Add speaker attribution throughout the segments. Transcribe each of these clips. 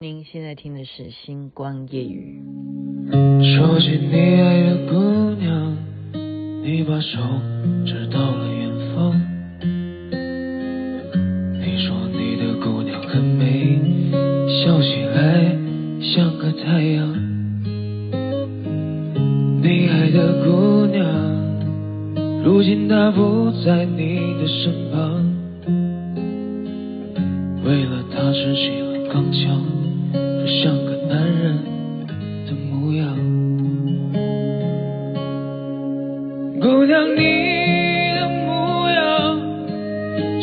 Speaker 1: 您现在听的是《星光夜雨》。
Speaker 2: 说起你爱的姑娘，你把手指到了远方。你说你的姑娘很美，笑起来像个太阳。你爱的姑娘，如今她不在你的身旁，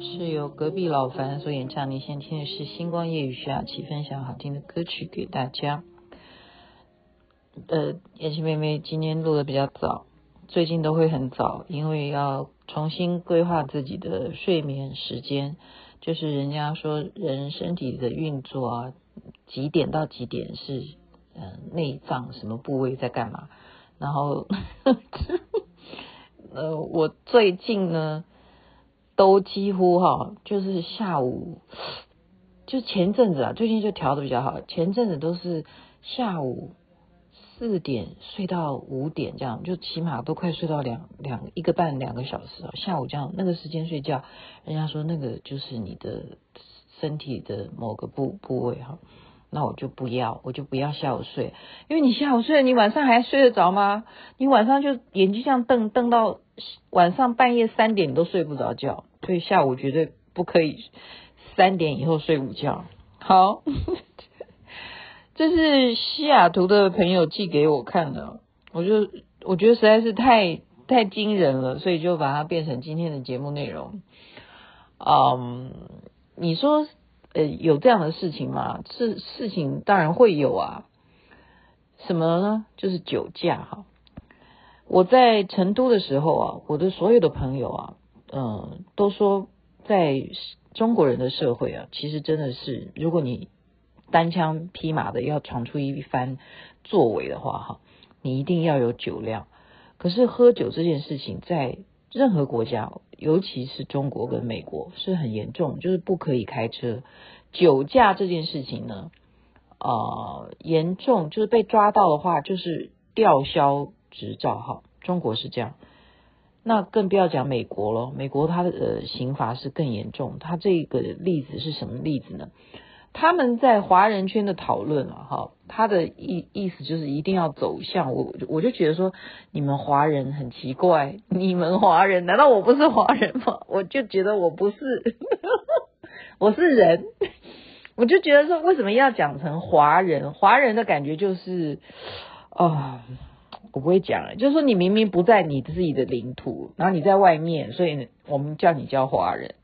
Speaker 1: 是由隔壁老樊所演唱，你先听的是星光夜雨徐雅琪分享好听的歌曲给大家。呃，妍希妹妹今天录的比较早，最近都会很早，因为要重新规划自己的睡眠时间。就是人家说人身体的运作啊。几点到几点是呃内脏什么部位在干嘛？然后 呃我最近呢都几乎哈就是下午就前阵子啊最近就调的比较好，前阵子都是下午四点睡到五点这样，就起码都快睡到两两一个半两个小时啊。下午这样那个时间睡觉，人家说那个就是你的身体的某个部部位哈。那我就不要，我就不要下午睡，因为你下午睡，你晚上还睡得着吗？你晚上就眼睛这样瞪瞪到晚上半夜三点，你都睡不着觉，所以下午绝对不可以三点以后睡午觉。好，这是西雅图的朋友寄给我看的，我就我觉得实在是太太惊人了，所以就把它变成今天的节目内容。嗯，你说。呃，有这样的事情吗？事事情当然会有啊。什么呢？就是酒驾哈。我在成都的时候啊，我的所有的朋友啊，嗯、都说在中国人的社会啊，其实真的是，如果你单枪匹马的要闯出一番作为的话，哈，你一定要有酒量。可是喝酒这件事情，在任何国家，尤其是中国跟美国，是很严重，就是不可以开车。酒驾这件事情呢，呃，严重就是被抓到的话，就是吊销执照哈。中国是这样，那更不要讲美国了。美国它的呃刑罚是更严重。它这个例子是什么例子呢？他们在华人圈的讨论啊，哈，他的意意思就是一定要走向我，我就觉得说你们华人很奇怪，你们华人难道我不是华人吗？我就觉得我不是，我是人，我就觉得说为什么要讲成华人？华人的感觉就是，哦，我不会讲了，就是说你明明不在你自己的领土，然后你在外面，所以我们叫你叫华人。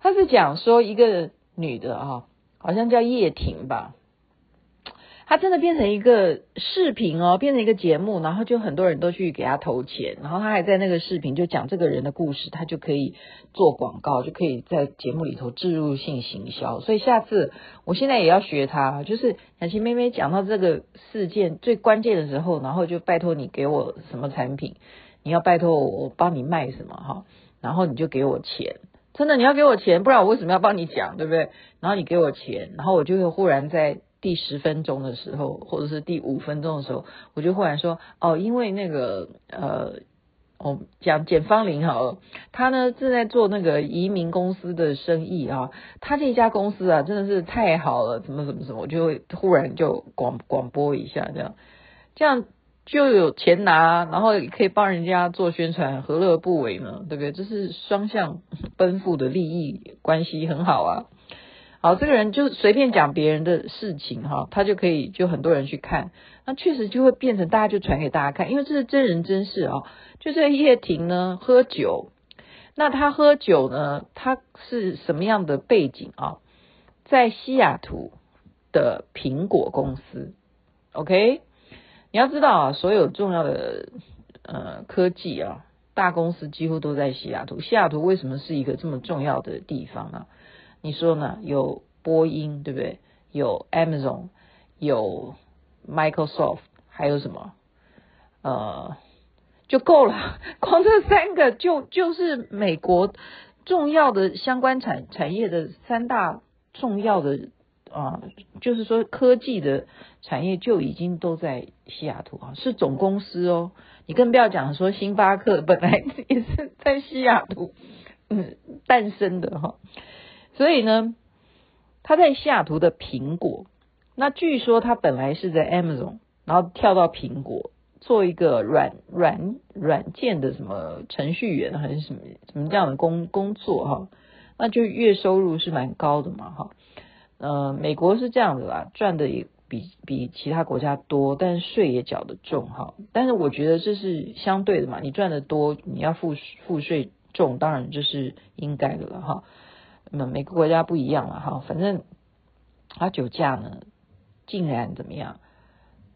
Speaker 1: 他是讲说一个女的啊，好像叫叶婷吧，她真的变成一个视频哦，变成一个节目，然后就很多人都去给她投钱，然后她还在那个视频就讲这个人的故事，她就可以做广告，就可以在节目里头置入性行销。所以下次我现在也要学她，就是小琪妹妹讲到这个事件最关键的时候，然后就拜托你给我什么产品，你要拜托我，我帮你卖什么哈，然后你就给我钱。真的，你要给我钱，不然我为什么要帮你讲，对不对？然后你给我钱，然后我就会忽然在第十分钟的时候，或者是第五分钟的时候，我就忽然说，哦，因为那个呃，我讲简芳玲哈，他呢正在做那个移民公司的生意啊，他这家公司啊真的是太好了，怎么怎么怎么，我就会忽然就广广播一下这样，这样。就有钱拿，然后也可以帮人家做宣传，何乐不为呢？对不对？这是双向奔赴的利益关系，很好啊。好，这个人就随便讲别人的事情哈，他就可以就很多人去看，那确实就会变成大家就传给大家看，因为这是真人真事啊。就这叶婷呢，喝酒，那他喝酒呢？他是什么样的背景啊？在西雅图的苹果公司，OK？你要知道啊，所有重要的呃科技啊，大公司几乎都在西雅图。西雅图为什么是一个这么重要的地方啊？你说呢？有波音，对不对？有 Amazon，有 Microsoft，还有什么？呃。就够了，光这三个就就是美国重要的相关产产业的三大重要的啊，就是说科技的产业就已经都在西雅图啊，是总公司哦。你更不要讲说星巴克本来也是在西雅图嗯诞生的哈，所以呢，他在西雅图的苹果，那据说他本来是在 Amazon，然后跳到苹果。做一个软软软件的什么程序员还是什么什么这样的工工作哈，那就月收入是蛮高的嘛哈。呃，美国是这样的啦，赚的也比比其他国家多，但是税也缴得重哈。但是我觉得这是相对的嘛，你赚的多，你要付付税重，当然这是应该的了哈。那每个国家不一样了哈，反正他酒驾呢，竟然怎么样，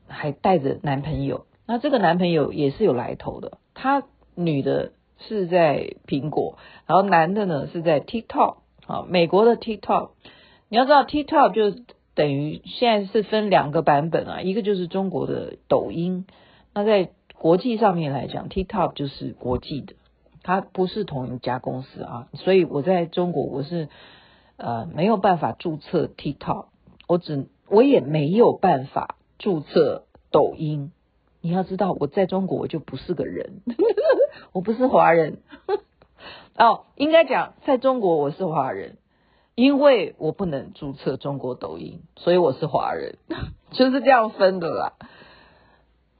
Speaker 1: 还带着男朋友。那这个男朋友也是有来头的，他女的是在苹果，然后男的呢是在 TikTok，美国的 TikTok。你要知道 TikTok 就等于现在是分两个版本啊，一个就是中国的抖音，那在国际上面来讲，TikTok 就是国际的，它不是同一家公司啊，所以我在中国我是呃没有办法注册 TikTok，我只我也没有办法注册抖音。你要知道，我在中国我就不是个人，我不是华人。哦，应该讲，在中国我是华人，因为我不能注册中国抖音，所以我是华人，就是这样分的啦。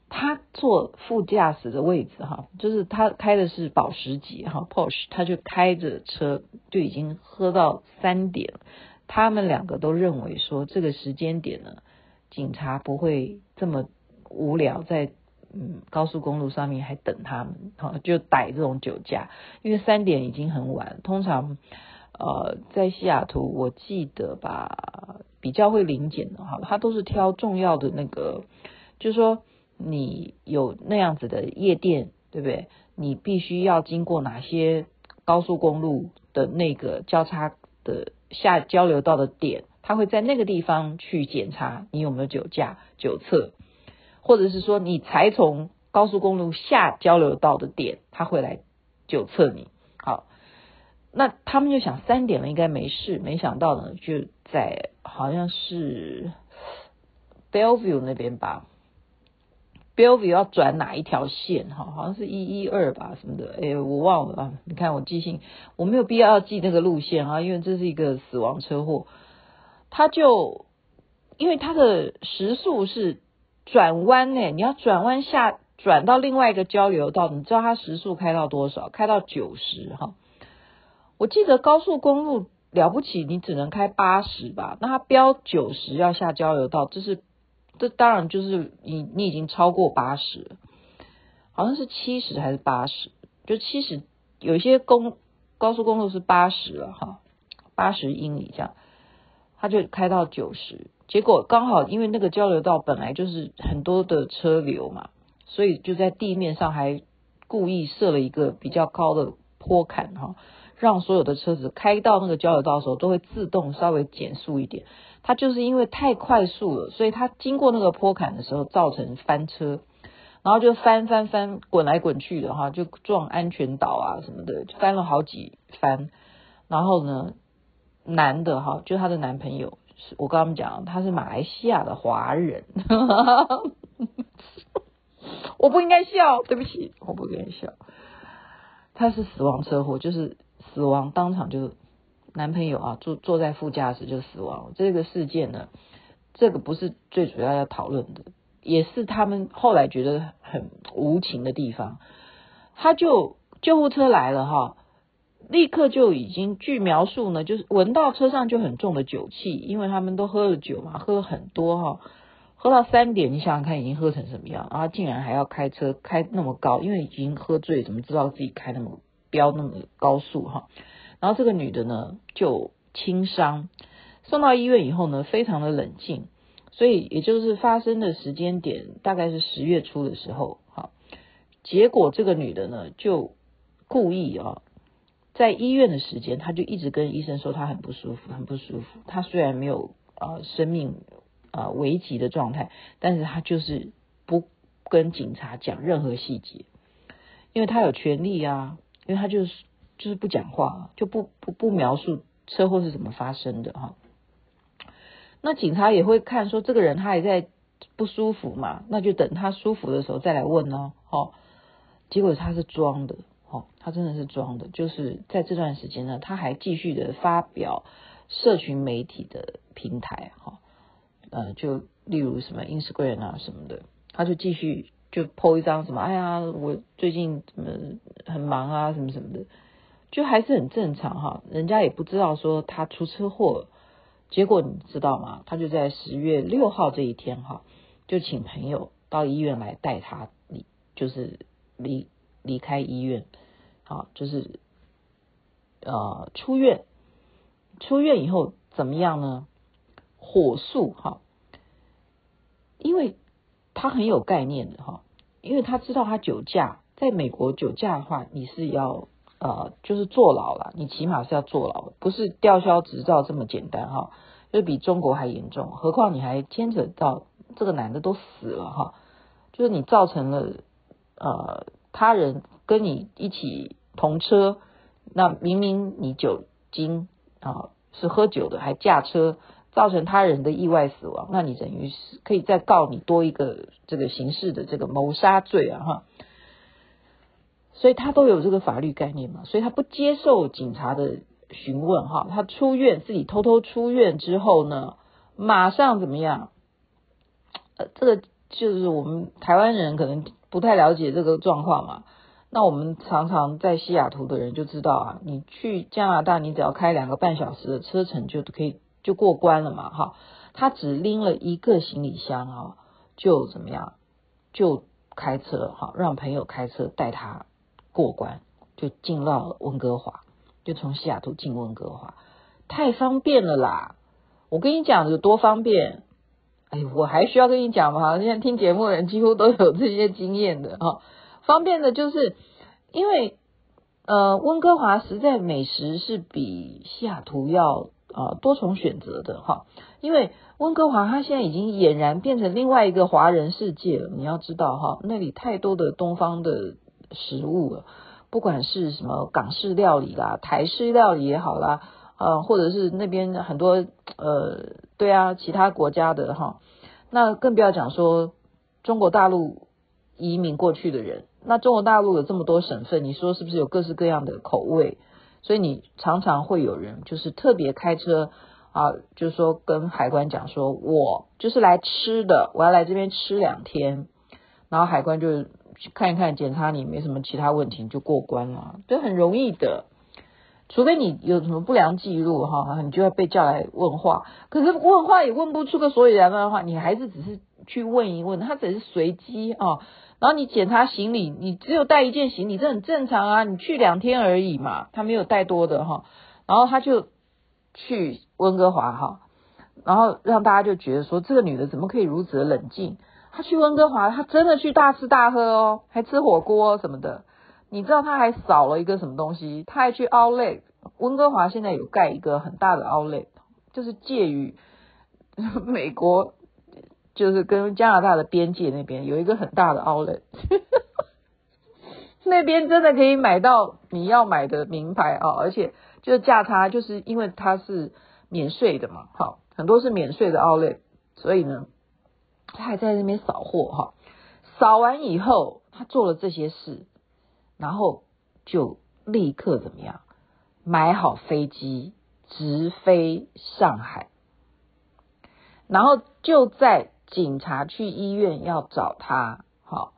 Speaker 1: 他坐副驾驶的位置哈，就是他开的是保时捷哈，Porsche，他就开着车就已经喝到三点。他们两个都认为说，这个时间点呢，警察不会这么。无聊在嗯高速公路上面还等他们，哈，就逮这种酒驾，因为三点已经很晚。通常呃在西雅图，我记得吧，比较会临检的哈，他都是挑重要的那个，就是说你有那样子的夜店，对不对？你必须要经过哪些高速公路的那个交叉的下交流道的点，他会在那个地方去检查你有没有酒驾、酒测。或者是说你才从高速公路下交流道的点，他会来酒测你。那他们就想三点了应该没事，没想到呢就在好像是 Bellevue 那边吧，Bellevue 要转哪一条线哈？好像是一一二吧什么的，哎，我忘了啊。你看我记性，我没有必要要记那个路线啊，因为这是一个死亡车祸。他就因为他的时速是。转弯呢？你要转弯下转到另外一个交流道，你知道它时速开到多少？开到九十哈。我记得高速公路了不起，你只能开八十吧？那它标九十要下交流道，这是这当然就是你你已经超过八十，好像是七十还是八十？就七十，有些公高速公路是八十了哈，八十英里这样，它就开到九十。结果刚好，因为那个交流道本来就是很多的车流嘛，所以就在地面上还故意设了一个比较高的坡坎哈，让所有的车子开到那个交流道的时候都会自动稍微减速一点。它就是因为太快速了，所以它经过那个坡坎的时候造成翻车，然后就翻翻翻滚来滚去的哈，就撞安全岛啊什么的，翻了好几番。然后呢，男的哈，就她的男朋友。我跟他们讲，他是马来西亚的华人，我不应该笑，对不起，我不应该笑。他是死亡车祸，就是死亡当场就男朋友啊坐坐在副驾驶就死亡。这个事件呢，这个不是最主要要讨论的，也是他们后来觉得很无情的地方。他就救护车来了哈。立刻就已经据描述呢，就是闻到车上就很重的酒气，因为他们都喝了酒嘛，喝了很多哈，喝到三点，你想想看已经喝成什么样，然后竟然还要开车开那么高，因为已经喝醉，怎么知道自己开那么飙那么高速哈。然后这个女的呢就轻伤，送到医院以后呢非常的冷静，所以也就是发生的时间点大概是十月初的时候哈。结果这个女的呢就故意啊。在医院的时间，他就一直跟医生说他很不舒服，很不舒服。他虽然没有呃生命呃危急的状态，但是他就是不跟警察讲任何细节，因为他有权利啊，因为他就是就是不讲话，就不不不描述车祸是怎么发生的哈。那警察也会看说这个人他还在不舒服嘛，那就等他舒服的时候再来问哦。哦，结果他是装的。哦，他真的是装的，就是在这段时间呢，他还继续的发表社群媒体的平台，哈，呃，就例如什么 Instagram 啊什么的，他就继续就 po 一张什么，哎呀，我最近怎么很忙啊，什么什么的，就还是很正常哈，人家也不知道说他出车祸，结果你知道吗？他就在十月六号这一天哈，就请朋友到医院来带他离，就是离。离开医院，好，就是呃出院，出院以后怎么样呢？火速哈，因为他很有概念的哈，因为他知道他酒驾，在美国酒驾的话，你是要呃就是坐牢了，你起码是要坐牢，不是吊销执照这么简单哈，就比中国还严重，何况你还牵扯到这个男的都死了哈，就是你造成了呃。他人跟你一起同车，那明明你酒精啊是喝酒的，还驾车造成他人的意外死亡，那你等于是可以再告你多一个这个刑事的这个谋杀罪啊哈。所以他都有这个法律概念嘛，所以他不接受警察的询问哈。他出院自己偷偷出院之后呢，马上怎么样？呃，这个就是我们台湾人可能。不太了解这个状况嘛？那我们常常在西雅图的人就知道啊，你去加拿大，你只要开两个半小时的车程就可以就过关了嘛，哈。他只拎了一个行李箱啊，就怎么样？就开车哈，让朋友开车带他过关，就进到了温哥华，就从西雅图进温哥华，太方便了啦！我跟你讲有多方便。哎，我还需要跟你讲吗？现在听节目的人几乎都有这些经验的哈。方便的就是，因为呃，温哥华实在美食是比西雅图要啊多重选择的哈。因为温哥华它现在已经俨然变成另外一个华人世界了。你要知道哈，那里太多的东方的食物了，不管是什么港式料理啦、台式料理也好啦。呃，或者是那边很多呃，对啊，其他国家的哈，那更不要讲说中国大陆移民过去的人，那中国大陆有这么多省份，你说是不是有各式各样的口味？所以你常常会有人就是特别开车啊，就是说跟海关讲说，我就是来吃的，我要来这边吃两天，然后海关就看一看，检查你没什么其他问题就过关了，这很容易的。除非你有什么不良记录哈，你就要被叫来问话。可是问话也问不出个所以然的话，你还是只是去问一问，他只是随机啊。然后你检查行李，你只有带一件行李，这很正常啊。你去两天而已嘛，他没有带多的哈。然后他就去温哥华哈，然后让大家就觉得说，这个女的怎么可以如此的冷静？她去温哥华，她真的去大吃大喝哦，还吃火锅什么的。你知道他还扫了一个什么东西？他还去 Outlet，温哥华现在有盖一个很大的 Outlet，就是介于 美国，就是跟加拿大的边界那边有一个很大的 Outlet，那边真的可以买到你要买的名牌啊，而且就是价差，就是因为它是免税的嘛，好，很多是免税的 Outlet，所以呢，他还在那边扫货哈，扫完以后他做了这些事。然后就立刻怎么样？买好飞机直飞上海，然后就在警察去医院要找他，好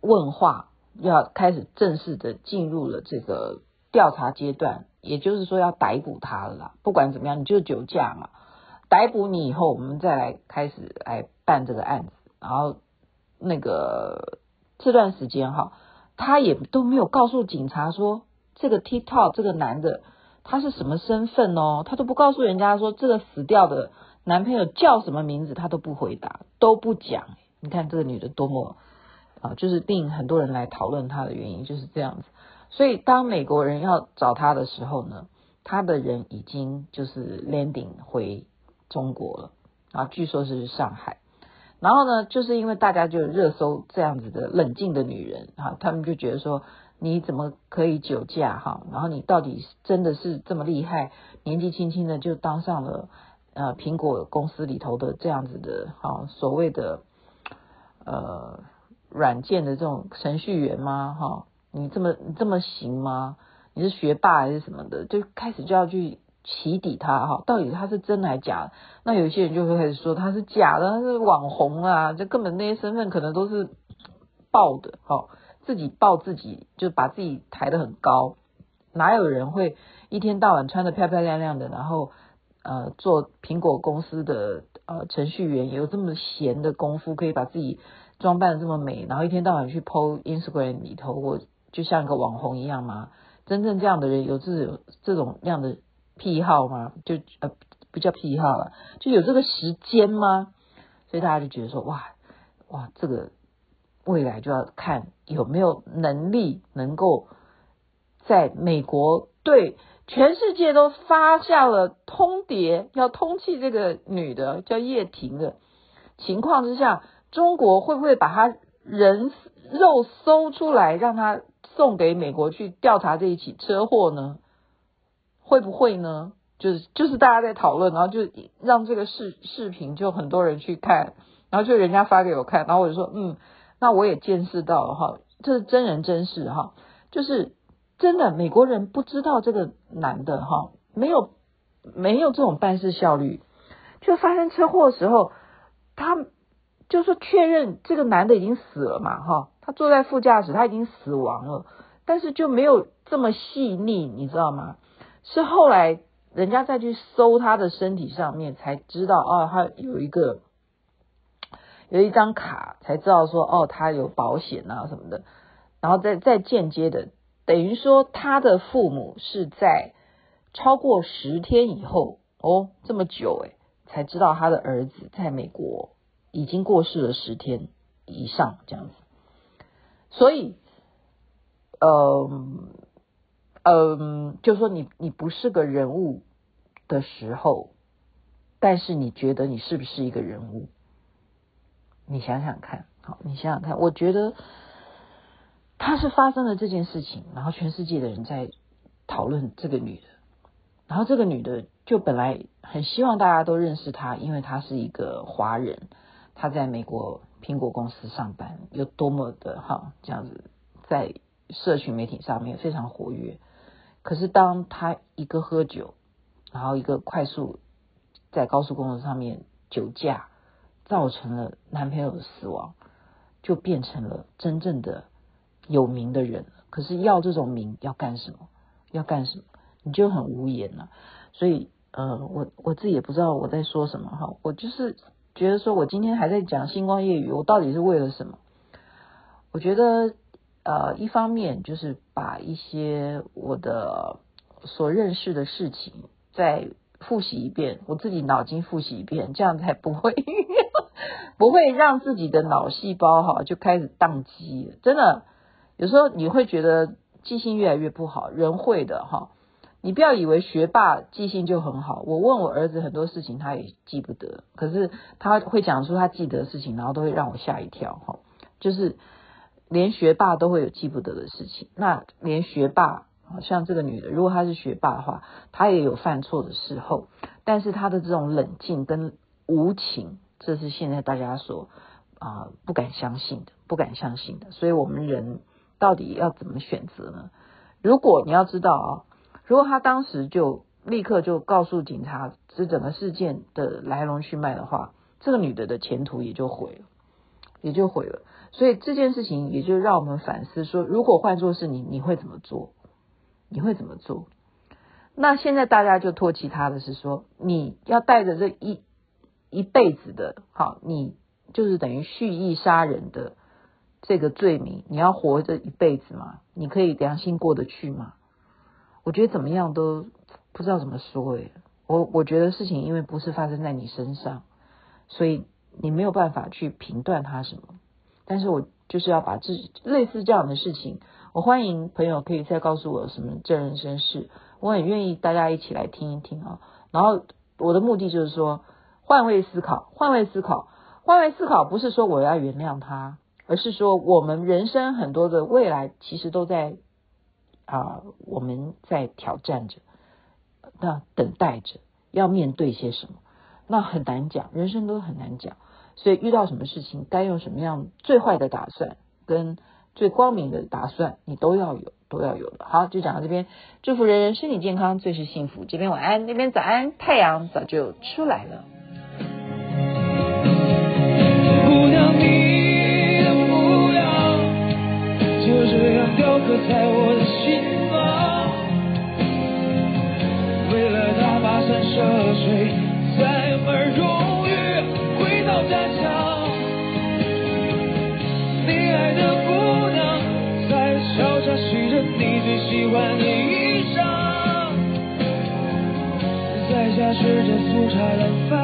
Speaker 1: 问话，要开始正式的进入了这个调查阶段，也就是说要逮捕他了啦。不管怎么样，你就酒驾嘛，逮捕你以后，我们再来开始来办这个案子。然后那个这段时间哈。他也都没有告诉警察说这个 TikTok 这个男的他是什么身份哦，他都不告诉人家说这个死掉的男朋友叫什么名字，他都不回答，都不讲。你看这个女的多么啊，就是令很多人来讨论她的原因就是这样子。所以当美国人要找她的时候呢，她的人已经就是 landing 回中国了啊，据说是上海。然后呢，就是因为大家就热搜这样子的冷静的女人哈，他们就觉得说你怎么可以酒驾哈？然后你到底真的是这么厉害？年纪轻轻的就当上了呃苹果公司里头的这样子的哈所谓的呃软件的这种程序员吗？哈，你这么你这么行吗？你是学霸还是什么的？就开始就要去。起底他哈，到底他是真的还是假的？那有些人就会开始说他是假的，他是网红啊，这根本那些身份可能都是报的，哈，自己报自己就把自己抬得很高，哪有人会一天到晚穿得漂漂亮亮的，然后呃做苹果公司的呃程序员，有这么闲的功夫可以把自己装扮的这么美，然后一天到晚去 po Instagram 里头，我就像一个网红一样吗？真正这样的人有这种这种样的。癖好吗？就呃不叫癖好了，就有这个时间吗？所以大家就觉得说，哇哇，这个未来就要看有没有能力能够在美国对全世界都发下了通牒，要通缉这个女的叫叶婷的情况之下，中国会不会把她人肉搜出来，让她送给美国去调查这一起车祸呢？会不会呢？就是就是大家在讨论，然后就让这个视视频就很多人去看，然后就人家发给我看，然后我就说嗯，那我也见识到了哈，这是真人真事哈，就是真的美国人不知道这个男的哈，没有没有这种办事效率，就发生车祸的时候，他就是确认这个男的已经死了嘛哈，他坐在副驾驶他已经死亡了，但是就没有这么细腻，你知道吗？是后来人家再去搜他的身体上面，才知道哦，他有一个有一张卡，才知道说哦，他有保险啊什么的，然后再再间接的，等于说他的父母是在超过十天以后哦，这么久诶，才知道他的儿子在美国已经过世了十天以上这样子，所以，呃。嗯，就说你你不是个人物的时候，但是你觉得你是不是一个人物？你想想看，好，你想想看，我觉得他是发生了这件事情，然后全世界的人在讨论这个女的，然后这个女的就本来很希望大家都认识她，因为她是一个华人，她在美国苹果公司上班，有多么的哈这样子，在社群媒体上面非常活跃。可是，当她一个喝酒，然后一个快速在高速公路上面酒驾，造成了男朋友的死亡，就变成了真正的有名的人。可是要这种名要干什么？要干什么？你就很无言了。所以，呃，我我自己也不知道我在说什么哈。我就是觉得说，我今天还在讲星光夜语，我到底是为了什么？我觉得。呃，一方面就是把一些我的所认识的事情再复习一遍，我自己脑筋复习一遍，这样才不会 不会让自己的脑细胞哈就开始宕机。真的，有时候你会觉得记性越来越不好，人会的哈。你不要以为学霸记性就很好，我问我儿子很多事情他也记不得，可是他会讲出他记得的事情，然后都会让我吓一跳哈，就是。连学霸都会有记不得的事情，那连学霸，像这个女的，如果她是学霸的话，她也有犯错的时候，但是她的这种冷静跟无情，这是现在大家所啊、不敢相信的，不敢相信的。所以我们人到底要怎么选择呢？如果你要知道啊，如果他当时就立刻就告诉警察这整个事件的来龙去脉的话，这个女的的前途也就毁了，也就毁了。所以这件事情也就让我们反思说，如果换做是你，你会怎么做？你会怎么做？那现在大家就唾弃他的是说，你要带着这一一辈子的，好，你就是等于蓄意杀人的这个罪名，你要活着一辈子吗？你可以良心过得去吗？我觉得怎么样都不知道怎么说诶，我我觉得事情因为不是发生在你身上，所以你没有办法去评断它什么。但是我就是要把这类似这样的事情，我欢迎朋友可以再告诉我什么真人真事，我很愿意大家一起来听一听啊。然后我的目的就是说，换位思考，换位思考，换位思考，不是说我要原谅他，而是说我们人生很多的未来其实都在。啊，我们在挑战着，那等待着要面对些什么？那很难讲，人生都很难讲。所以遇到什么事情，该用什么样最坏的打算，跟最光明的打算，你都要有，都要有的。好，就讲到这边，祝福人人身体健康，最是幸福。这边晚安，那边早安，太阳早就出来了。
Speaker 2: 在家吃着粗茶淡饭，